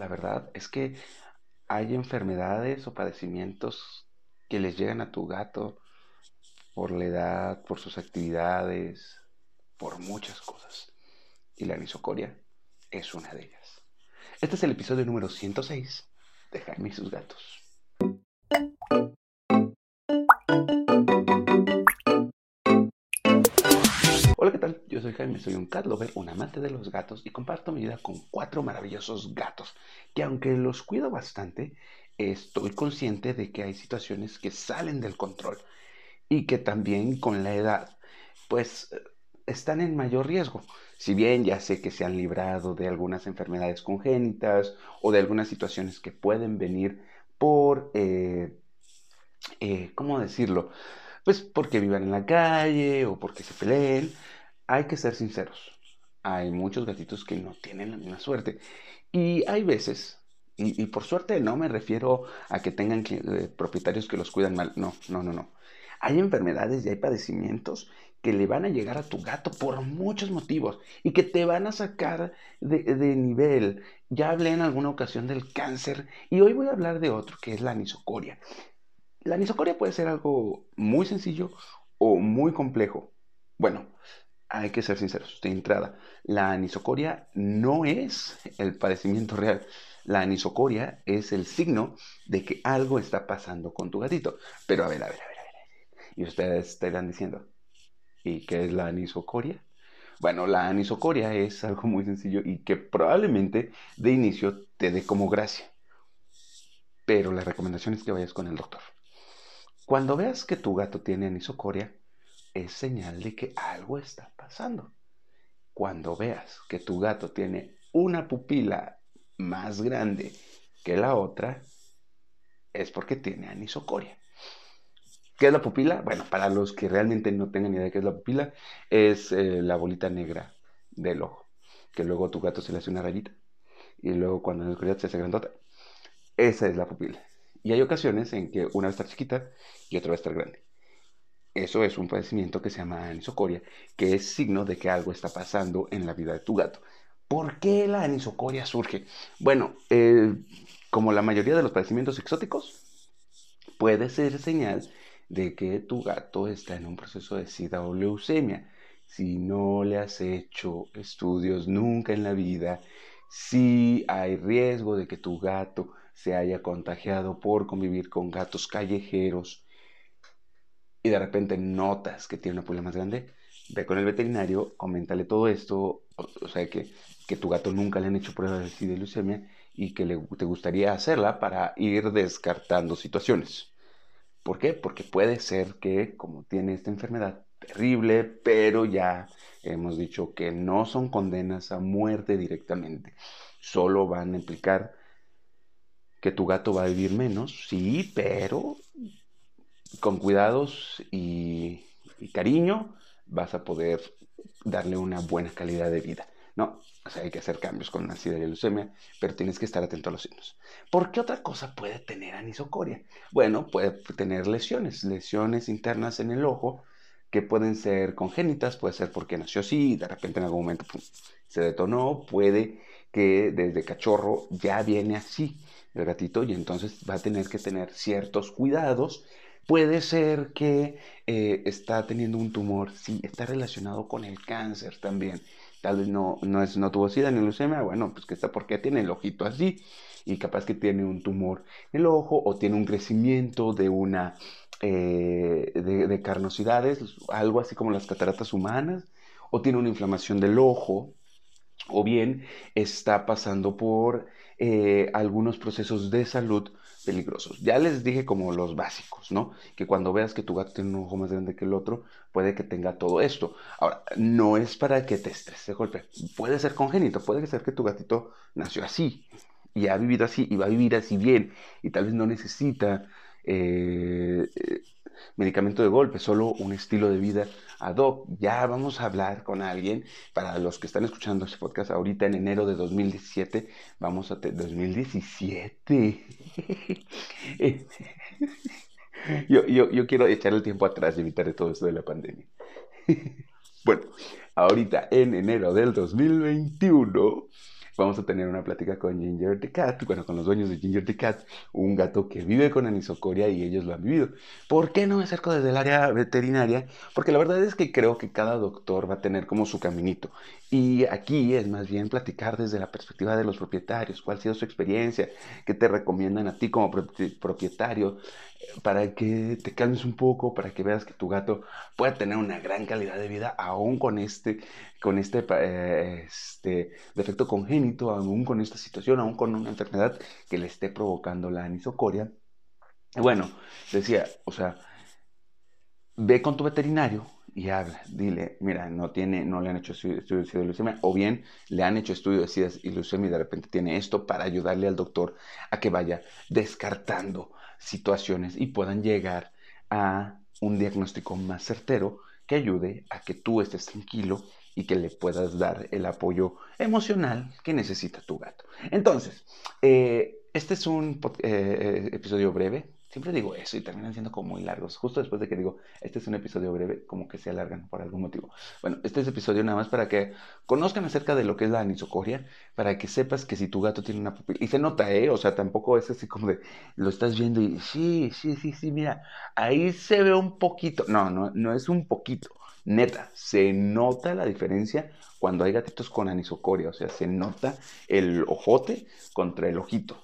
la verdad es que hay enfermedades o padecimientos que les llegan a tu gato por la edad, por sus actividades, por muchas cosas. Y la anisocoria es una de ellas. Este es el episodio número 106 de Jaime y sus gatos. Soy Jaime, soy un cat lover, un amante de los gatos y comparto mi vida con cuatro maravillosos gatos, que aunque los cuido bastante, estoy consciente de que hay situaciones que salen del control y que también con la edad, pues están en mayor riesgo. Si bien ya sé que se han librado de algunas enfermedades congénitas o de algunas situaciones que pueden venir por, eh, eh, ¿cómo decirlo? Pues porque vivan en la calle o porque se peleen, hay que ser sinceros. Hay muchos gatitos que no tienen la misma suerte. Y hay veces, y, por suerte no me refiero a que tengan eh, propietarios que los cuidan mal. No, no, no, no. Hay enfermedades y hay padecimientos que le van a llegar a tu gato por muchos motivos y que te van a sacar de, de, nivel. Ya hablé en alguna ocasión del cáncer y hoy voy a hablar de otro que es la anisocoria. La anisocoria puede ser algo muy sencillo o muy complejo. Bueno, hay que ser sinceros, de entrada, la anisocoria no es el padecimiento real. La anisocoria es el signo de que algo está pasando con tu gatito. Pero a ver, a ver, a ver, a ver. Y ustedes estarán diciendo, ¿y qué es la anisocoria? Bueno, la anisocoria es algo muy sencillo y que probablemente de inicio te dé como gracia. Pero la recomendación es que vayas con el doctor. Cuando veas que tu gato tiene anisocoria, es señal de que algo está pasando. Cuando veas que tu gato tiene una pupila más grande que la otra, es porque tiene anisocoria. ¿Qué es la pupila? Bueno, para los que realmente no tengan idea de qué es la pupila, es eh, la bolita negra del ojo, que luego tu gato se le hace una rayita y luego cuando en la oscuridad se hace grandota. Esa es la pupila. Y hay ocasiones en que una va a estar chiquita y otra va a estar grande. Eso es un padecimiento que se llama anisocoria, que es signo de que algo está pasando en la vida de tu gato. ¿Por qué la anisocoria surge? Bueno, eh, como la mayoría de los padecimientos exóticos, puede ser señal de que tu gato está en un proceso de sida o leucemia. Si no le has hecho estudios nunca en la vida, si hay riesgo de que tu gato se haya contagiado por convivir con gatos callejeros, y de repente notas que tiene una pulga más grande, ve con el veterinario, coméntale todo esto, o, sea, que, que, tu gato nunca le han hecho pruebas de leucemia y que le, te gustaría hacerla para ir descartando situaciones. ¿Por qué? Porque puede ser que, como tiene esta enfermedad terrible, pero ya hemos dicho que no son condenas a muerte directamente, solo van a implicar que tu gato va a vivir menos, sí, pero con cuidados y, cariño vas a poder darle una buena calidad de vida, ¿no? O sea, hay que hacer cambios con la de leucemia, pero tienes que estar atento a los signos. ¿Por qué otra cosa puede tener anisocoria? Bueno, puede tener lesiones, lesiones internas en el ojo que pueden ser congénitas, puede ser porque nació así y de repente en algún momento se detonó, puede que desde cachorro ya viene así el gatito y entonces va a tener que tener ciertos cuidados Puede ser que eh, está teniendo un tumor, sí, está relacionado con el cáncer también. Tal vez no, no, es, no tuvo sida ni leucemia, bueno, pues que está porque tiene el ojito así y capaz que tiene un tumor en el ojo o tiene un crecimiento de una eh, de, de, carnosidades, algo así como las cataratas humanas, o tiene una inflamación del ojo, o bien está pasando por eh, algunos procesos de salud peligrosos. Ya les dije como los básicos, ¿no? Que cuando veas que tu gato tiene un ojo más grande que el otro, puede que tenga todo esto. Ahora, no es para que te estreses de golpe. Puede ser congénito, puede ser que tu gatito nació así y ha vivido así y va a vivir así bien y tal vez no necesita eh, medicamento de golpe, solo un estilo de vida ad hoc. Ya vamos a hablar con alguien, para los que están escuchando este podcast ahorita en enero de 2017, vamos a... 2017. yo, yo, yo quiero echar el tiempo atrás y evitar todo esto de la pandemia. bueno, ahorita en enero del 2021 vamos a tener una plática con Ginger the Cat, bueno, con los dueños de Ginger the Cat, un gato que vive con anisocoria y ellos lo han vivido. ¿Por qué no me acerco desde el área veterinaria? Porque la verdad es que creo que cada doctor va a tener como su caminito. Y aquí es más bien platicar desde la perspectiva de los propietarios, cuál ha sido su experiencia, qué te recomiendan a ti como propietario, para que te calmes un poco, para que veas que tu gato pueda tener una gran calidad de vida aún con este, con este, eh, este defecto congénito, aún con esta situación, aún con una enfermedad que le esté provocando la anisocoria. Bueno, decía, o sea, ve con tu veterinario y habla, dile, mira, no tiene, no le han hecho estudios de leucemia, o bien le han hecho estudios de leucemia y de repente tiene esto para ayudarle al doctor a que vaya descartando situaciones y puedan llegar a un diagnóstico más certero que ayude a que tú estés tranquilo y que le puedas dar el apoyo emocional que necesita tu gato. Entonces, eh, este es un eh, episodio breve, Siempre digo eso y terminan siendo como muy largos. Justo después de que digo, este es un episodio breve, como que se alargan por algún motivo. Bueno, este es episodio nada más para que conozcan acerca de lo que es la anisocoria, para que sepas que si tu gato tiene una pupila, y se nota, ¿eh? O sea, tampoco es así como de, lo estás viendo y sí, sí, sí, sí, mira, ahí se ve un poquito. No, no, no es un poquito. Neta, se nota la diferencia cuando hay gatitos con anisocoria, o sea, se nota el ojote contra el ojito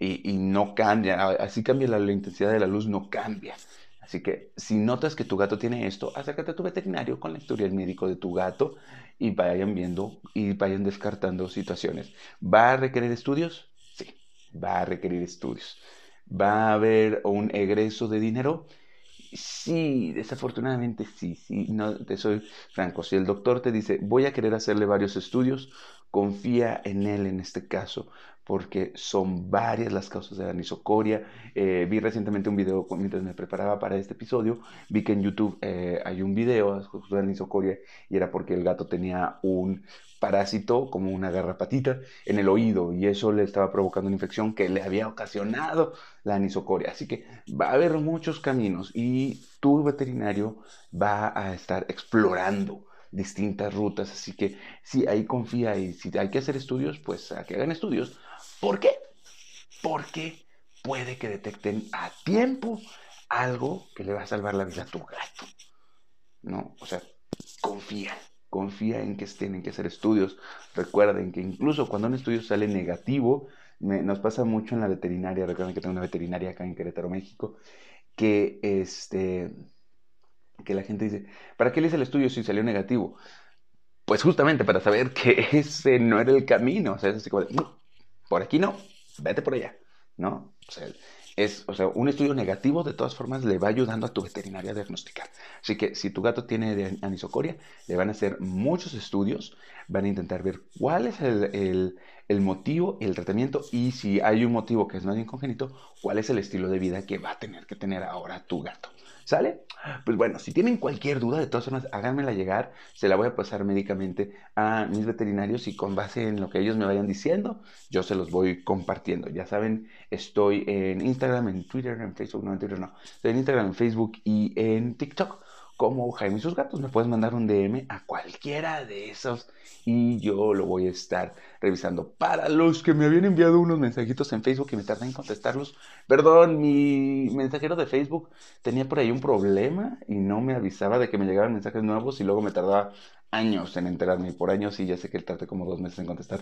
y, no cambia, así cambia la, intensidad de la luz, no cambia. Así que si notas que tu gato tiene esto, acércate a tu veterinario con la historia médico de tu gato y vayan viendo y vayan descartando situaciones. ¿Va a requerir estudios? Sí, va a requerir estudios. ¿Va a haber un egreso de dinero? Sí, desafortunadamente sí, sí, no, te soy franco. Si el doctor te dice, voy a querer hacerle varios estudios, confía en él en este caso, porque son varias las causas de la anisocoria. Eh, vi recientemente un video mientras me preparaba para este episodio, vi que en YouTube eh, hay un video de la anisocoria y era porque el gato tenía un parásito como una garrapatita en el oído y eso le estaba provocando una infección que le había ocasionado la anisocoria. Así que va a haber muchos caminos y tu veterinario va a estar explorando distintas rutas. Así que si ahí confía y si hay que hacer estudios, pues a que hagan estudios. ¿Por qué? Porque puede que detecten a tiempo algo que le va a salvar la vida a tu gato. ¿No? O sea, confía. Confía en que tienen que hacer estudios. Recuerden que incluso cuando un estudio sale negativo, nos pasa mucho en la veterinaria. Recuerden que tengo una veterinaria acá en Querétaro, México, que este que la gente dice, ¿para qué le hice el estudio si salió negativo? Pues justamente para saber que ese no era el camino. O sea, es así como por aquí no, vete por allá, ¿no? O sea, es, o sea, un estudio negativo de todas formas le va ayudando a tu veterinaria a diagnosticar. Así que si tu gato tiene anisocoria, le van a hacer muchos estudios, van a intentar ver cuál es el, el, el motivo, el tratamiento y si hay un motivo que es más bien congénito, cuál es el estilo de vida que va a tener que tener ahora tu gato. ¿Sale? Pues bueno, si tienen cualquier duda, de todas formas, háganmela llegar. Se la voy a pasar médicamente a mis veterinarios y con base en lo que ellos me vayan diciendo, yo se los voy compartiendo. Ya saben, estoy en Instagram, en Twitter, en Facebook, no en Twitter, no. Estoy en Instagram, en Facebook y en TikTok como Jaime y sus gatos. Me puedes mandar un DM a cualquiera de esos y yo lo voy a estar revisando. Para los que me habían enviado unos mensajitos en Facebook y me tardé en contestarlos, perdón, mi mensajero de Facebook tenía por ahí un problema y no me avisaba de que me llegaban mensajes nuevos y luego me tardaba años en enterarme. Por años y ya sé que tardé como dos meses en contestar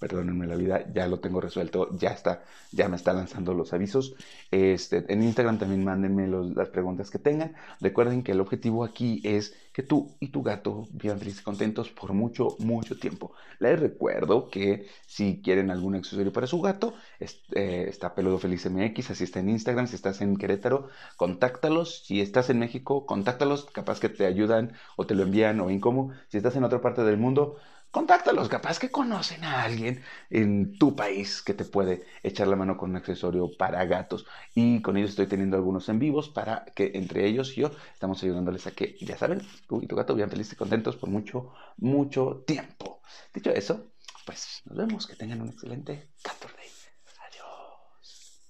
perdónenme la vida, ya lo tengo resuelto, ya está, ya me está lanzando los avisos. Este, en Instagram también mándenme las preguntas que tengan. Recuerden que el objetivo aquí es que tú y tu gato vivan felices y contentos por mucho, mucho tiempo. Les recuerdo que si quieren algún accesorio para su gato, eh, está Peludo Feliz MX, así está en Instagram. Si estás en Querétaro, contáctalos. Si estás en México, contáctalos, capaz que te ayudan o te lo envían o en cómo. Si estás en otra parte del mundo, contáctalos, capaz que conocen a alguien en tu país que te puede echar la mano con un accesorio para gatos. Y con ellos estoy teniendo algunos en vivos para que entre ellos y yo estamos ayudándoles a que, ya saben, tú y tu gato vivan felices y contentos por mucho, mucho tiempo. Dicho eso, pues nos vemos, que tengan un excelente Caturday. Adiós.